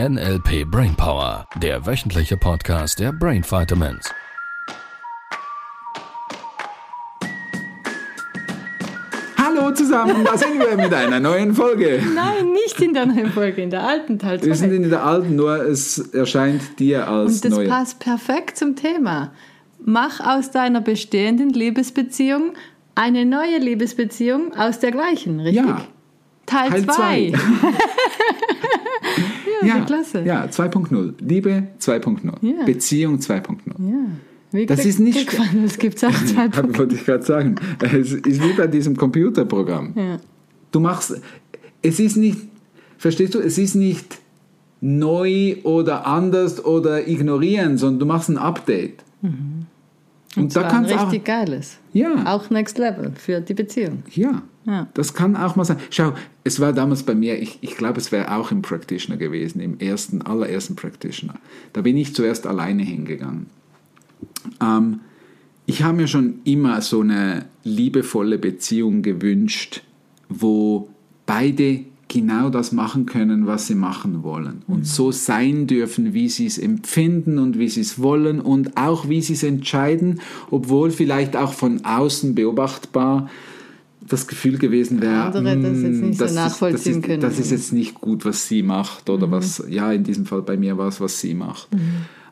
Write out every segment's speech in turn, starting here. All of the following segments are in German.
NLP Brainpower, der wöchentliche Podcast der Brain Vitamins. Hallo zusammen, da sind wir mit einer neuen Folge. Nein, nicht in der neuen Folge, in der alten Teil Wir sind 2. in der alten, nur es erscheint dir als Und das neue. passt perfekt zum Thema. Mach aus deiner bestehenden Liebesbeziehung eine neue Liebesbeziehung aus der gleichen, richtig? Ja. Teil Teil 2. ja, wie klasse. Ja, 2.0. Liebe 2.0. Ja. Beziehung 2.0. Ja. Wie Das Glück- ist nicht- Glück- Das gibt es auch Punkte. Wollte ich gerade sagen. Es ist wie bei diesem Computerprogramm. Ja. Du machst, es ist nicht, verstehst du, es ist nicht neu oder anders oder ignorieren, sondern du machst ein Update. Und, da War ein kannst du auch, richtig geiles. ja, Auch Next Level für die Beziehung. ja, Ja. das kann auch mal sein. Schau, es war damals bei mir, ich, ich glaube, es wäre auch im Practitioner gewesen, im ersten, allerersten Practitioner. Da bin ich zuerst alleine hingegangen. Ähm, ich habe mir schon immer so eine liebevolle Beziehung gewünscht, wo beide genau das machen können, was sie machen wollen und so sein dürfen, wie sie es empfinden und wie sie es wollen und auch wie sie es entscheiden, obwohl vielleicht auch von außen beobachtbar das Gefühl gewesen wäre, Andere das jetzt "Hm, nicht so ist- nachvollziehen das ist, können." Das ist jetzt nicht gut, was sie macht oder was, ja, in diesem Fall bei mir war es, was sie macht.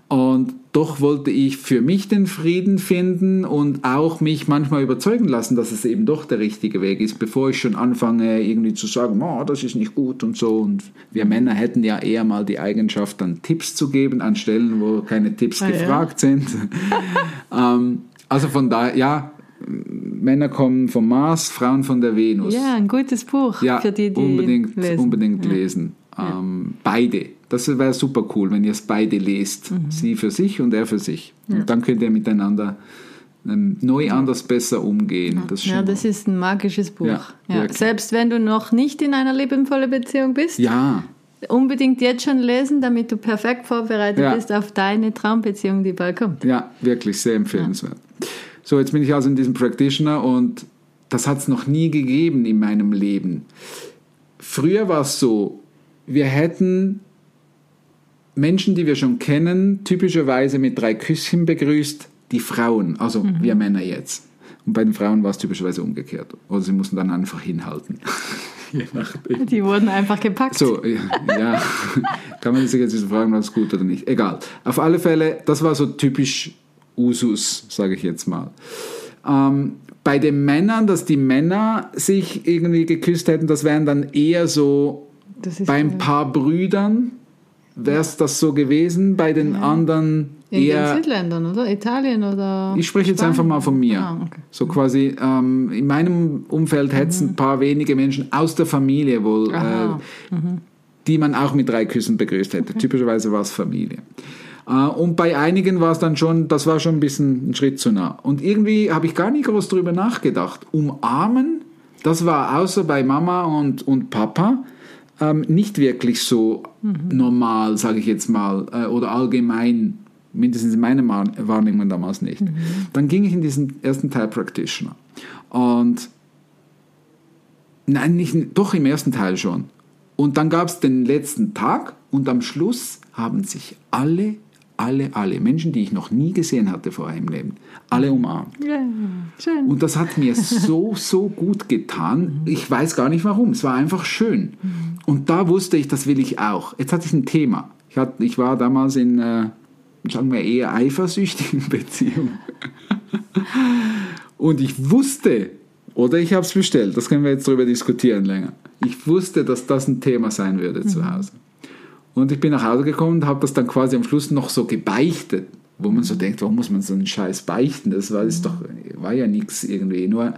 Und doch wollte ich für mich den Frieden finden und auch mich manchmal überzeugen lassen, dass es eben doch der richtige Weg ist, bevor ich schon anfange, irgendwie zu sagen, oh, das ist nicht gut und so. Und wir Männer hätten ja eher mal die Eigenschaft, dann Tipps zu geben an Stellen, wo keine Tipps Ah, ja. gefragt sind. ähm, also von daher, ja, Männer kommen vom Mars, Frauen von der Venus. Ja, ein gutes Buch Ja, für die, die unbedingt, lesen. unbedingt Ja. lesen. Ähm, beide. Das wäre super cool, wenn ihr es beide lest. Mhm. Sie für sich und er für sich. Und dann könnt ihr miteinander ähm, neu anders besser umgehen. Das ist Ja, das ist ein magisches Buch. Ja, Ja. Selbst wenn du noch nicht in einer liebevollen Beziehung bist, ja, unbedingt jetzt schon lesen, damit du perfekt vorbereitet bist auf deine Traumbeziehung, die bald kommt. ja, wirklich sehr empfehlenswert. So, jetzt bin ich also in diesem Practitioner und das hat es noch nie gegeben in meinem Leben. Früher war es so, wir hätten Menschen, die wir schon kennen, typischerweise mit drei Küsschen begrüßt, die Frauen, also wir Männer jetzt. Und bei den Frauen war es typischerweise umgekehrt. Oder sie mussten dann einfach hinhalten. Je nachdem. Die wurden einfach gepackt. So, ja, ja. kann man sich jetzt fragen, was gut oder nicht. Egal. Auf alle Fälle, das war so typisch Usus, sage ich jetzt mal. Ähm, bei den Männern, dass die Männer sich irgendwie geküsst hätten, das wären dann eher so Das ist bei ein ja- paar Brüdern wäre es das so gewesen, bei den anderen in den eher. Südländern, oder? Italien oder. Ich spreche jetzt einfach mal von mir. Ah, okay. So quasi, ähm, in meinem Umfeld hätte es ein paar wenige Menschen aus der Familie wohl, äh, Aha. die man auch mit drei Küssen begrüßt hätte. Typischerweise war es Familie. Äh, und bei einigen war es dann schon, das war schon ein bisschen ein Schritt zu nah. Und irgendwie habe ich gar nicht groß drüber nachgedacht. Umarmen, das war außer bei Mama und, und Papa ähm, nicht wirklich so normal, sage ich jetzt mal, äh, oder allgemein, mindestens in meiner Wahrnehmung damals nicht. Dann ging ich in diesen ersten Teil Practitioner. Und nein, nicht, doch im ersten Teil schon. Und dann gab es den letzten Tag und am Schluss haben sich alle, alle, alle Menschen, die ich noch nie gesehen hatte vorher im Leben, alle umarmt. Ja, schön. Und das hat mir so, so gut getan. Ich weiß gar nicht warum. Es war einfach schön. Und da wusste ich, das will ich auch. Jetzt hatte ich ein Thema. Ich, hatte, ich war damals in, äh, sagen wir, eher eifersüchtigen Beziehung. Und ich wusste, oder ich habe es bestellt, das können wir jetzt darüber diskutieren länger. Ich wusste, dass das ein Thema sein würde zu Hause. Und ich bin nach Hause gekommen und habe das dann quasi am Schluss noch so gebeichtet, wo man so denkt, warum muss man so einen Scheiß beichten? Das war, das doch, war ja nichts irgendwie. Nur,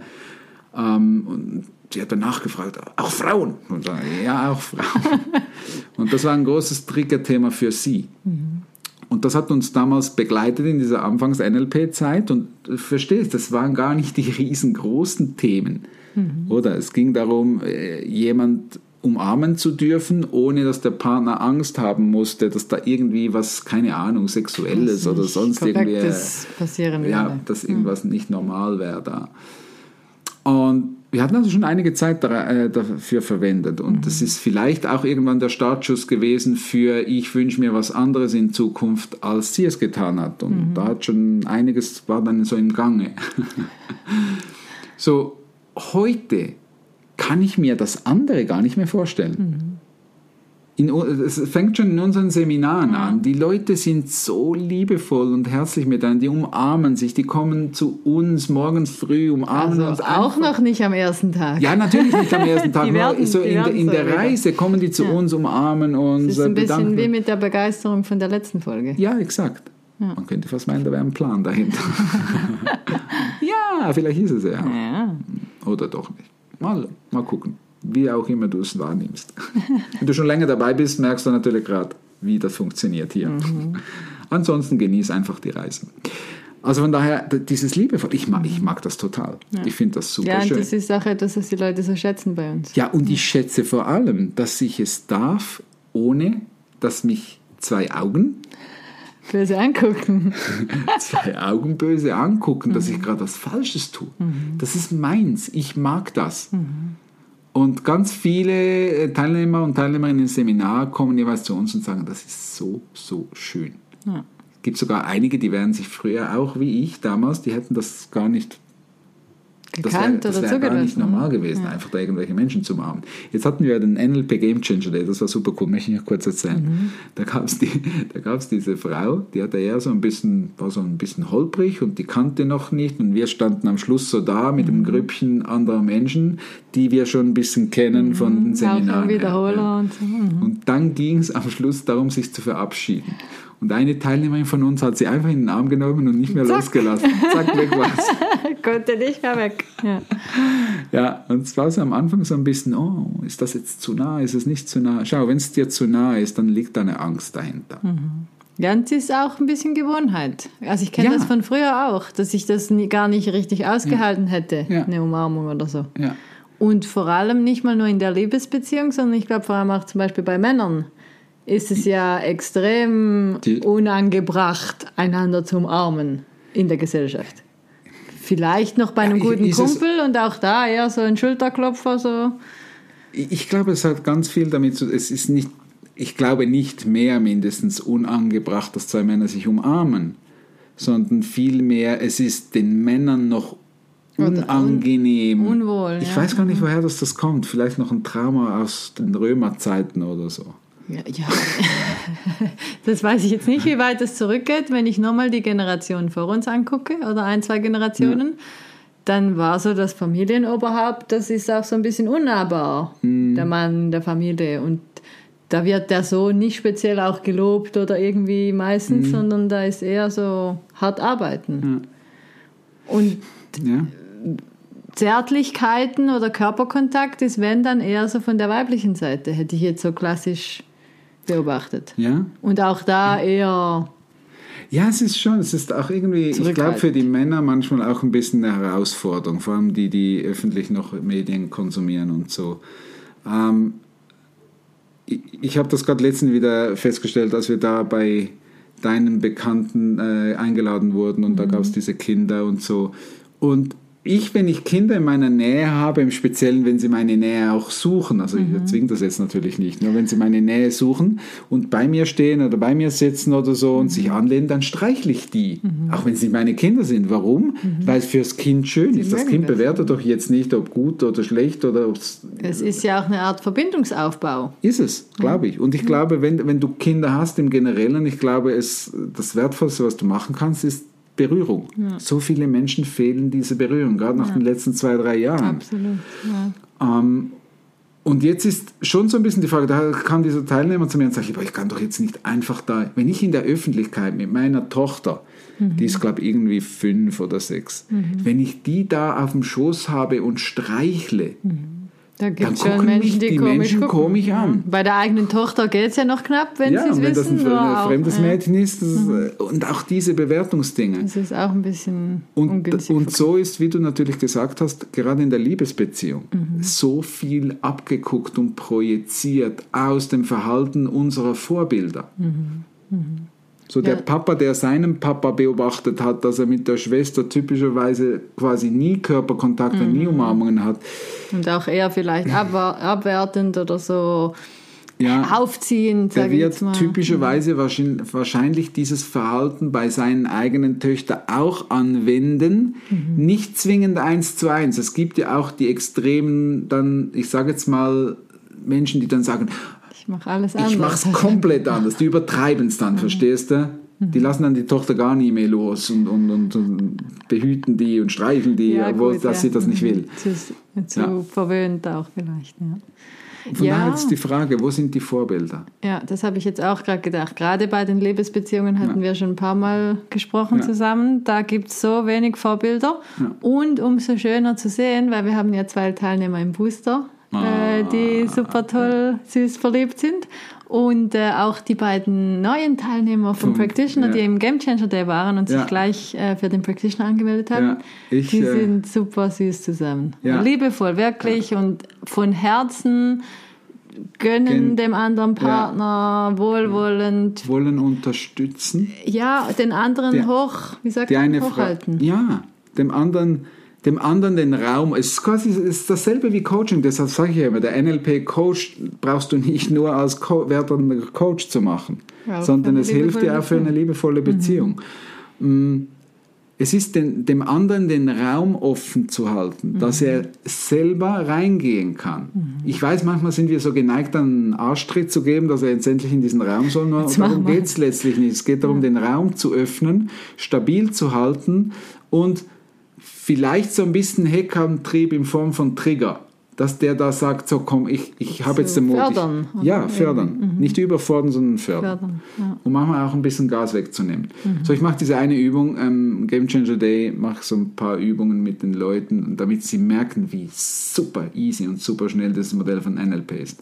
ähm, und sie hat dann nachgefragt, auch Frauen? Und dann, ja, auch Frauen. und das war ein großes Triggerthema für sie. Und das hat uns damals begleitet in dieser Anfangs-NLP-Zeit und du verstehst, das waren gar nicht die riesengroßen Themen. Oder es ging darum, äh, jemand umarmen zu dürfen, ohne dass der Partner Angst haben musste, dass da irgendwie was, keine Ahnung, Sexuelles oder sonst irgendwie, passieren ja, würde. dass irgendwas nicht normal wäre da. Und wir hatten also schon einige Zeit äh, dafür verwendet und Mhm. das ist vielleicht auch irgendwann der Startschuss gewesen für ich wünsche mir was anderes in Zukunft, als sie es getan hat. Und Mhm. da hat schon einiges war dann so im Gange. so, heute kann ich mir das andere gar nicht mehr vorstellen. In, es fängt schon in unseren Seminaren an. Die Leute sind so liebevoll und herzlich miteinander. Die umarmen sich, die kommen zu uns morgens früh, umarmen uns Also auch einfach. noch nicht am ersten Tag. Ja, natürlich nicht am ersten Tag. Werden- so in, in der wieder. Reise kommen die zu uns, umarmen uns, Das ist ein bisschen bedanken. wie mit der Begeisterung von der letzten Folge. Ja, exakt. Man könnte fast meinen, da wäre ein Plan dahinter. ja, vielleicht ist es ja. Ja. Oder doch nicht. Mal, mal gucken. Wie auch immer du es wahrnimmst. Wenn du schon länger dabei bist, merkst du natürlich gerade, wie das funktioniert hier. Mhm. Ansonsten genieß einfach die Reise. Also von daher, dieses Liebevoll, ich mag, ich mag das total. Ich finde das super Ja, und schön. das ist auch etwas, was die Leute so schätzen bei uns. Ja, und ich schätze vor allem, dass ich es darf, ohne dass mich zwei Augen, Böse angucken. zwei Augen böse angucken, dass ich gerade was Falsches tue. Das ist meins. Ich mag das. Und ganz viele äh, Teilnehmer und Teilnehmerinnen im Seminar kommen jeweils zu uns und sagen, das ist so, so schön. Es gibt sogar einige, die wären sich früher auch wie ich damals, die hätten das gar nicht Gekannt das oder wär gar nicht zugelassen. normal gewesen, einfach da irgendwelche Menschen zu umarmen. Jetzt hatten wir den NLP Game Changer Day, das war super cool, möchte ich noch kurz erzählen. Mhm. Da gab es die, da gab's diese Frau, die hatte eher so ein bisschen, war so ein bisschen holprig und die kannte noch nicht und wir standen am Schluss so da mit Mhm. einem Grüppchen anderer Menschen, die wir schon ein bisschen kennen von den Mhm. Seminaren. Wiederholer ja. und so. Mhm. Und dann ging es am Schluss darum, sich zu verabschieden. Und eine Teilnehmerin von uns hat sie einfach in den Arm genommen und nicht mehr Zack. losgelassen. Zack, weg war's. Konnte nicht mehr weg. Ja. Ja, und es war so am Anfang so ein bisschen, oh, ist das jetzt zu nah, ist es nicht zu nah? Schau, wenn es dir zu nah ist, dann liegt da eine Angst dahinter. Ja, und es ist auch ein bisschen Gewohnheit. Also ich kenne Ja. das von früher auch, dass ich das nie, gar nicht richtig ausgehalten hätte, Ja. eine Umarmung oder so. Ja. Und vor allem nicht mal nur in der Liebesbeziehung, sondern ich glaube vor allem auch zum Beispiel bei Männern ist es ja extrem Die- unangebracht, einander zu umarmen in der Gesellschaft. Vielleicht noch bei einem Ja, guten Kumpel und auch da eher so ein Schulterklopfer so. Ich glaube, es hat ganz viel damit zu es ist nicht, ich glaube nicht mehr mindestens unangebracht, dass zwei Männer sich umarmen, sondern vielmehr, es ist den Männern noch Oder un- unangenehm. unwohl, Ich ja. weiß gar nicht, woher das, das kommt. Vielleicht noch ein Trauma aus den Römerzeiten oder so. Ja, ja. das weiß ich jetzt nicht, wie weit es zurückgeht. Wenn ich nochmal die Generation vor uns angucke oder ein, zwei Generationen, dann war so das Familienoberhaupt, das ist auch so ein bisschen unnahbar, der Mann der Familie. Und da wird der Sohn nicht speziell auch gelobt oder irgendwie meistens, sondern da ist eher so hart arbeiten. Und Ja? Zärtlichkeiten oder Körperkontakt ist, wenn dann eher so von der weiblichen Seite, hätte ich jetzt so klassisch beobachtet. Ja? Und auch da eher, Ja, es ist schon, es ist auch irgendwie, ich glaube für die Männer manchmal auch ein bisschen eine Herausforderung, vor allem die, die öffentlich noch Medien konsumieren und so. Ähm, ich ich habe das gerade letztens wieder festgestellt, als wir da bei deinen Bekannten äh, eingeladen wurden und da gab es diese Kinder und so. Und ich, wenn ich Kinder in meiner Nähe habe, im Speziellen, wenn sie meine Nähe auch suchen, also ich zwinge das jetzt natürlich nicht, nur wenn sie meine Nähe suchen und bei mir stehen oder bei mir sitzen oder so und sich anlehnen, dann streichle ich die. Auch wenn sie meine Kinder sind. Warum? Weil es fürs Kind schön ist. Das Kind das, bewertet doch jetzt nicht, ob gut oder schlecht oder ob es es ist ja auch eine Art Verbindungsaufbau. ist es, glaube ich. Und ich glaube, wenn, wenn du Kinder hast im Generellen, ich glaube, es, das Wertvollste, was du machen kannst, ist Berührung. So viele Menschen fehlen diese Berührung, gerade nach den letzten zwei, drei Jahren. Absolut. Ja. Ähm, und jetzt ist schon so ein bisschen die Frage, da kam dieser Teilnehmer zu mir und sagte, "Aber ich kann doch jetzt nicht einfach da, wenn ich in der Öffentlichkeit mit meiner Tochter, die ist glaube ich irgendwie fünf oder sechs, wenn ich die da auf dem Schoß habe und streichle, Da gibt es schon Menschen, die, die komisch Menschen komisch an. Bei der eigenen Tochter geht es ja noch knapp, wenn ja, sie es und wenn wissen. das ein, ein auch, fremdes ja, Mädchen ist, das ist äh, und auch diese Bewertungsdinge. Das ist auch ein bisschen Und, ungünstig. und so ist, wie du natürlich gesagt hast, gerade in der Liebesbeziehung, Mhm. so viel abgeguckt und projiziert aus dem Verhalten unserer Vorbilder. So der Ja. Papa, der seinen Papa beobachtet hat, dass er mit der Schwester typischerweise quasi nie Körperkontakt und Mhm. nie Umarmungen hat. Und auch eher vielleicht abwer abwertend oder so Ja, aufziehend, der wird typischerweise wahrscheinlich, wahrscheinlich dieses Verhalten bei seinen eigenen Töchtern auch anwenden. Mhm. Nicht zwingend eins zu eins. Es gibt ja auch die extremen, dann, ich sage jetzt mal, Menschen, die dann sagen, Ich mache alles anders. ich mache es komplett anders. Die übertreiben es dann, verstehst du? Die lassen dann die Tochter gar nie mehr los und, und, und, und behüten die und streicheln die, Ja, obwohl gut, dass ja. sie das nicht Mhm. will. Zu, zu Ja. verwöhnt auch vielleicht. Ja. Von daher ist die Frage, wo sind die Vorbilder? Ja, das habe ich jetzt auch gerade gedacht. Gerade bei den Liebesbeziehungen hatten wir schon ein paar Mal gesprochen zusammen. Da gibt es so wenig Vorbilder. Und umso schöner zu sehen, weil wir haben ja zwei Teilnehmer im Booster, Ah, äh, die super toll, süß verliebt sind. Und äh, auch die beiden neuen Teilnehmer vom Vom- Practitioner, ja. die im Game Changer Day waren und Ja. sich gleich äh, für den Practitioner angemeldet haben. Ja, ich, die äh, sind super süß zusammen. Liebevoll, wirklich. Und von Herzen gönnen Gen- dem anderen Partner wohlwollend. Wollen unterstützen. Ja, den anderen Die- hoch, wie sagt Die man, hochhalten. ja, dem anderen, dem anderen den Raum. Es ist quasi ist dasselbe wie Coaching. Deshalb sage ich ja immer, der NLP-Coach brauchst du nicht nur als Co werdender Coach zu machen, Ja, sondern es hilft dir auch für eine liebevolle Beziehung. Mm, Es ist den, dem anderen den Raum offen zu halten, dass er selber reingehen kann. Ich weiß, manchmal sind wir so geneigt, einen Arschtritt zu geben, dass er jetzt endlich in diesen Raum soll. Jetzt darum geht es letztlich nicht. Es geht darum, den Raum zu öffnen, stabil zu halten und vielleicht so ein bisschen Heckantrieb in Form von Trigger. Dass der da sagt, so komm, ich, ich habe So jetzt den Mut. fördern. Ich, ja, fördern. Nicht überfordern, sondern fördern. Fördern, ja. Und manchmal auch ein bisschen Gas wegzunehmen. So, ich mache diese eine Übung, ähm, Game Changer Day, mache so ein paar Übungen mit den Leuten, damit sie merken, wie super easy und super schnell das Modell von NLP ist.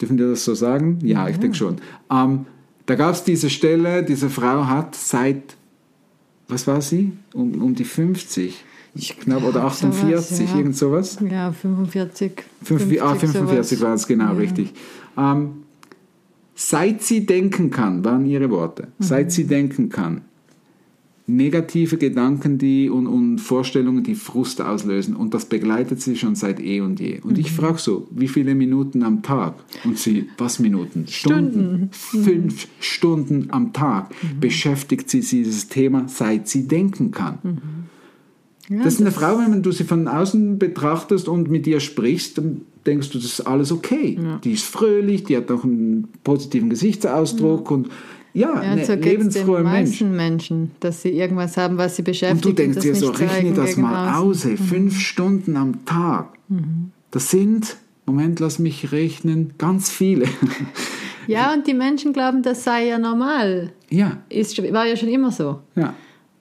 Dürfen wir das so sagen? Ja, ich denke schon. Ähm, da gab es diese Stelle, diese Frau hat seit, was war sie? Um, um die 50, knapp, oder glaub, sowas, 48, ja. irgend sowas. Ja, 45. Fünf, ah, 45 sowas. war es genau, Ja. richtig. Ähm, seit sie denken kann, waren ihre Worte, Mhm. seit sie denken kann, negative Gedanken die und, und Vorstellungen, die Frust auslösen. Und das begleitet sie schon seit eh und je. Und Mhm. ich frage so, wie viele Minuten am Tag? Und sie, was Minuten? Stunden. Mhm. Fünf Stunden am Tag beschäftigt sie dieses Thema, seit sie denken kann. Ja, Das ist eine Frau, wenn du sie von außen betrachtest und mit ihr sprichst, dann denkst du, das ist alles okay. Die ist fröhlich, die hat auch einen positiven Gesichtsausdruck und ja, Ja, eine so es den Mensch. meisten Menschen, dass sie irgendwas haben, was sie beschäftigt. Und du denkst das dir so, rechne das mal aus, ey, fünf Stunden am Tag. Das sind, Moment, lass mich rechnen, ganz viele. Ja, und die Menschen glauben, das sei ja normal. ja, Ist, war ja schon immer so. ja.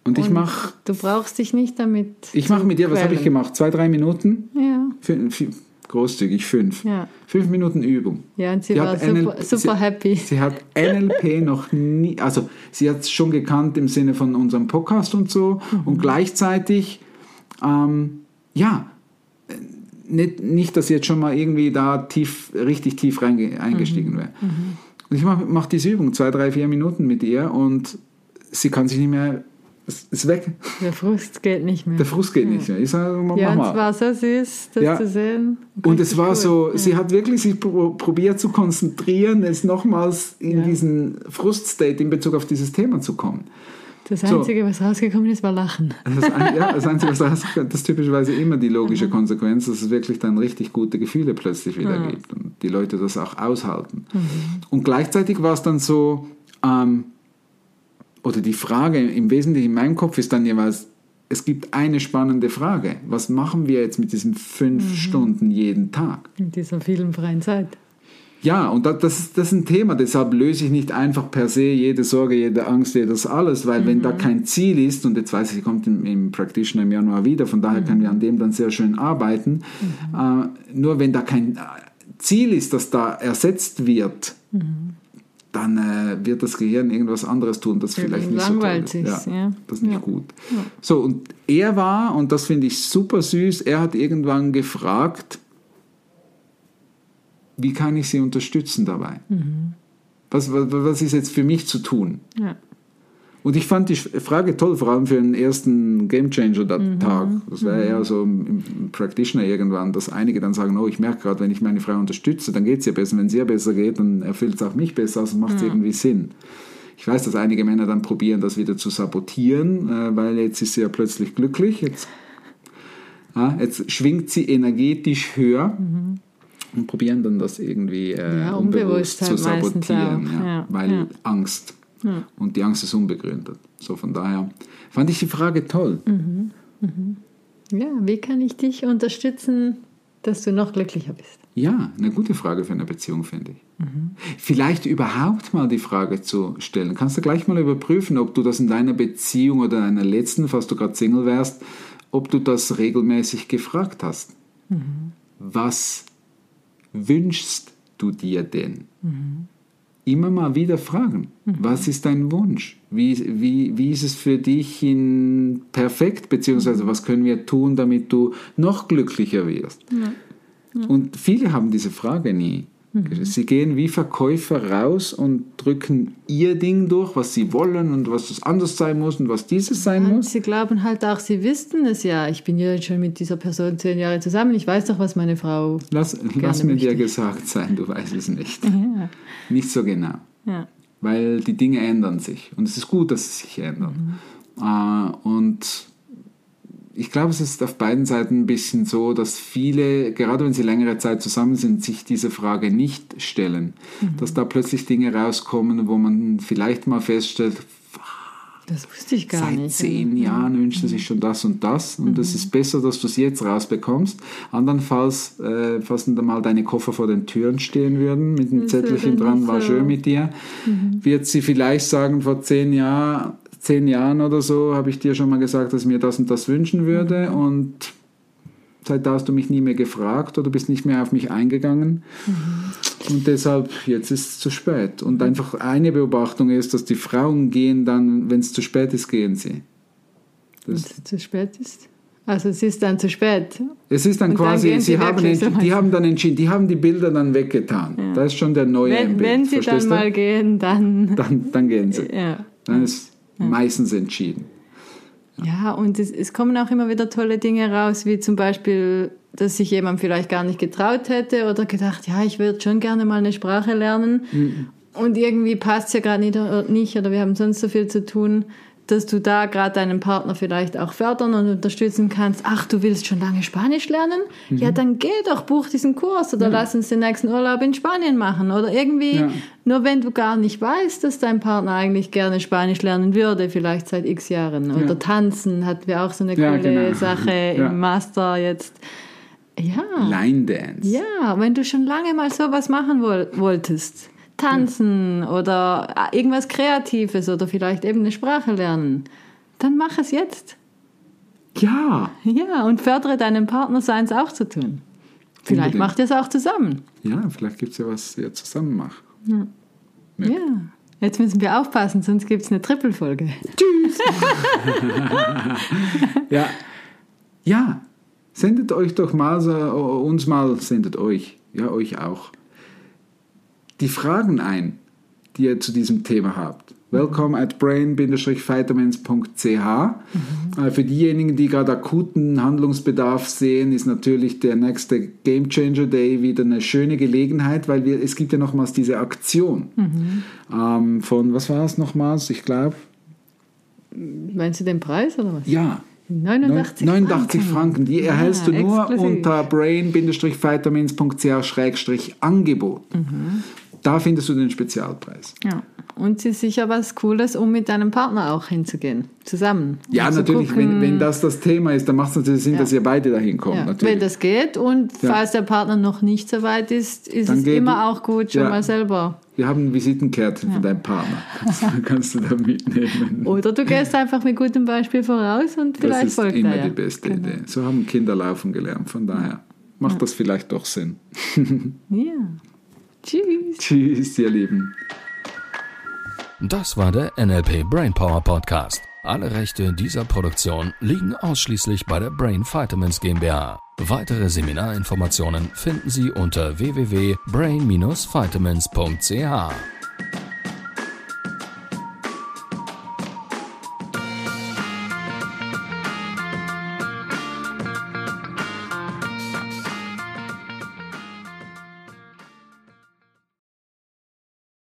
Und ich mache Du brauchst dich nicht damit. ich mach zu mit dir, was habe ich gemacht? Zwei, drei Minuten? Ja, Fün- fün- großzügig, fünf. ja. Fünf Minuten Übung. Ja, und sie Die war super, NLP super sie, happy. Sie hat NLP noch nie, also sie hat es schon gekannt im Sinne von unserem Podcast und so Mhm. und gleichzeitig, ähm, ja, nicht, nicht, dass sie jetzt schon mal irgendwie da tief, richtig tief reinge, eingestiegen Mhm. wäre. Und ich mache mach diese Übung, zwei, drei, vier Minuten mit ihr und sie kann sich nicht mehr, es ist weg. Der Frust geht nicht mehr. Der Frust geht nicht mehr. Ich sage, mach ja, mal. es war so süß, das Ja. zu sehen. Und es war cool. so, sie hat wirklich sich pro probiert zu konzentrieren, es nochmals in Ja. diesen Fruststate in Bezug auf dieses Thema zu kommen. Das so. Einzige, was rausgekommen ist, war Lachen. Das, ein, ja, das Einzige, was rauskommt, das ist typischerweise immer die logische Konsequenz, dass es wirklich dann richtig gute Gefühle plötzlich wieder gibt und die Leute das auch aushalten. Und gleichzeitig war es dann so, ähm, oder die Frage im Wesentlichen in meinem Kopf ist dann jeweils, es gibt eine spannende Frage. Was machen wir jetzt mit diesen fünf Stunden jeden Tag? In dieser vielen freien Zeit. Ja, und das, das, ist- das ist ein Thema, deshalb löse ich nicht einfach per se jede Sorge, jede Angst, jedes alles, weil wenn da kein Ziel ist, und jetzt weiß ich, kommt im, im Practitioner im Januar wieder, von daher können wir an dem dann sehr schön arbeiten, äh, nur wenn da kein Ziel ist, das da ersetzt wird, dann äh, wird das Gehirn irgendwas anderes tun, das Ja, vielleicht nicht so toll ist. ja, ja. Das ist nicht Ja. gut. So, und er war, und das finde ich super süß, er hat irgendwann gefragt, wie kann ich sie unterstützen dabei? Mhm. Was, was, was ist jetzt für mich zu tun? Ja. Und ich fand die Frage toll, vor allem für den ersten Game Changer Tag. Das wäre eher so im, Practitioner irgendwann, dass einige dann sagen, oh, ich merke gerade, wenn ich meine Frau unterstütze, dann geht es ihr besser. Wenn es ihr besser geht, dann erfüllt es auch mich besser, also macht es irgendwie Sinn. Ich weiß, dass einige Männer dann probieren, das wieder zu sabotieren, äh, weil jetzt ist sie ja plötzlich glücklich. Jetzt, ah, jetzt schwingt sie energetisch höher und probieren dann das irgendwie äh, Ja, unbewusst zu meistens sabotieren, ja, ja, weil ja. Angst. Und die Angst ist unbegründet. So von daher fand ich die Frage toll. Mhm. Ja, wie kann ich dich unterstützen, dass du noch glücklicher bist? Ja, eine gute Frage für eine Beziehung, finde ich. Vielleicht überhaupt mal die Frage zu stellen. Kannst du gleich mal überprüfen, ob du das in deiner Beziehung oder deiner letzten, falls du gerade Single wärst, ob du das regelmäßig gefragt hast. Was wünschst du dir denn? Immer mal wieder fragen. Was ist dein Wunsch? Wie, wie, wie ist es für dich in perfekt? Beziehungsweise was können wir tun, damit du noch glücklicher wirst? Und viele haben diese Frage nie. Sie gehen wie Verkäufer raus und drücken ihr Ding durch, was sie wollen und was das anders sein muss und was dieses sein Und muss. sie glauben halt auch, sie wüssten es ja. Ich bin ja schon mit dieser Person zehn Jahre zusammen. Ich weiß doch, was meine Frau. Lass, lass mir dir gesagt sein, du weißt es nicht. Ja. Nicht so genau. ja. Weil die Dinge ändern sich. Und es ist gut, dass sie sich ändern. Äh, und ich glaube, es ist auf beiden Seiten ein bisschen so, dass viele, gerade wenn sie längere Zeit zusammen sind, sich diese Frage nicht stellen. Dass da plötzlich Dinge rauskommen, wo man vielleicht mal feststellt, Das wusste ich gar seit nicht. zehn Jahren wünschen sie sich schon das und das und es ist besser, dass du es jetzt rausbekommst. Andernfalls, äh, falls dann mal deine Koffer vor den Türen stehen würden, mit einem wäre Zettelchen dran, war schön mit dir, wird sie vielleicht sagen, vor zehn, Jahr, zehn Jahren oder so habe ich dir schon mal gesagt, dass ich mir das und das wünschen würde und seit da hast du mich nie mehr gefragt oder bist nicht mehr auf mich eingegangen. Und deshalb, jetzt ist es zu spät. Und einfach eine Beobachtung ist, dass die Frauen gehen dann, wenn es zu spät ist, gehen sie. Wenn es zu spät ist. Also es ist dann zu spät. Es ist dann Und dann quasi, gehen sie sie haben, so die haben dann entschieden, die haben die Bilder dann weggetan. Da ist schon der neue Wenn, Bild. wenn sie dann du? mal gehen, dann. dann, dann gehen sie. Ja. Dann ist meistens entschieden. Ja, und es, es kommen auch immer wieder tolle Dinge raus, wie zum Beispiel, dass sich jemand vielleicht gar nicht getraut hätte oder gedacht, ja, ich würde schon gerne mal eine Sprache lernen. Und irgendwie passt es ja gerade nicht oder wir haben sonst so viel zu tun, dass du da gerade deinen Partner vielleicht auch fördern und unterstützen kannst. Ach, du willst schon lange Spanisch lernen? Ja, dann geh doch, buch diesen Kurs oder lass uns den nächsten Urlaub in Spanien machen. Oder irgendwie, Ja. nur wenn du gar nicht weißt, dass dein Partner eigentlich gerne Spanisch lernen würde, vielleicht seit x Jahren. Oder Ja. tanzen hatten wir auch so eine Ja, coole genau. Sache Ja. im Master jetzt. Ja. Line Dance. Ja, wenn du schon lange mal sowas machen woll wolltest, tanzen oder äh, irgendwas Kreatives oder vielleicht eben eine Sprache lernen, dann mach es jetzt. Ja, Ja, und fördere deinen Partner, seins auch zu tun. Vielleicht Unbedingt. macht ihr es auch zusammen. ja vielleicht gibt es ja was, ihr zusammen macht. Ja. Ja. Jetzt müssen wir aufpassen, sonst gibt es eine Trippelfolge. Ja, ja. Sendet euch doch mal, so, uns mal, sendet euch, ja, euch auch, die Fragen ein, die ihr zu diesem Thema habt. Welcome at brain-vitamins.ch. Äh, Für diejenigen, die gerade akuten Handlungsbedarf sehen, ist natürlich der nächste Game Changer Day wieder eine schöne Gelegenheit, weil wir, es gibt ja nochmals diese Aktion ähm, von, was war es nochmals? Ich glaube, Meinst du den Preis oder was? ja, 89, 89 Franken. Die Ja, erhältst du nur exklusiv. unter brain-vitamins.ch-angebot. Mhm. Da findest du den Spezialpreis. Ja. Und es ist sicher was Cooles, um mit deinem Partner auch hinzugehen. Zusammen. Ja, Um natürlich, wenn, wenn das das Thema ist, dann macht es natürlich Sinn, Ja. dass ihr beide dahin kommt. Ja, natürlich. wenn das geht und Ja. falls der Partner noch nicht so weit ist, ist Dann es immer auch gut, schon mal selber. Wir haben ein Visitenkärtchen für deinen Partner. Kannst, kannst du da mitnehmen. Oder du gehst einfach mit gutem Beispiel voraus und das vielleicht ist folgt immer er ja. die beste Genau. Idee. So haben Kinder laufen gelernt. Von daher macht das vielleicht doch Sinn. Ja. Tschüss. Tschüss, ihr Lieben. Das war der NLP Brainpower Podcast. Alle Rechte dieser Produktion liegen ausschließlich bei der Brain Vitamins GmbH. Weitere Seminarinformationen finden Sie unter www.brain-vitamins.ch.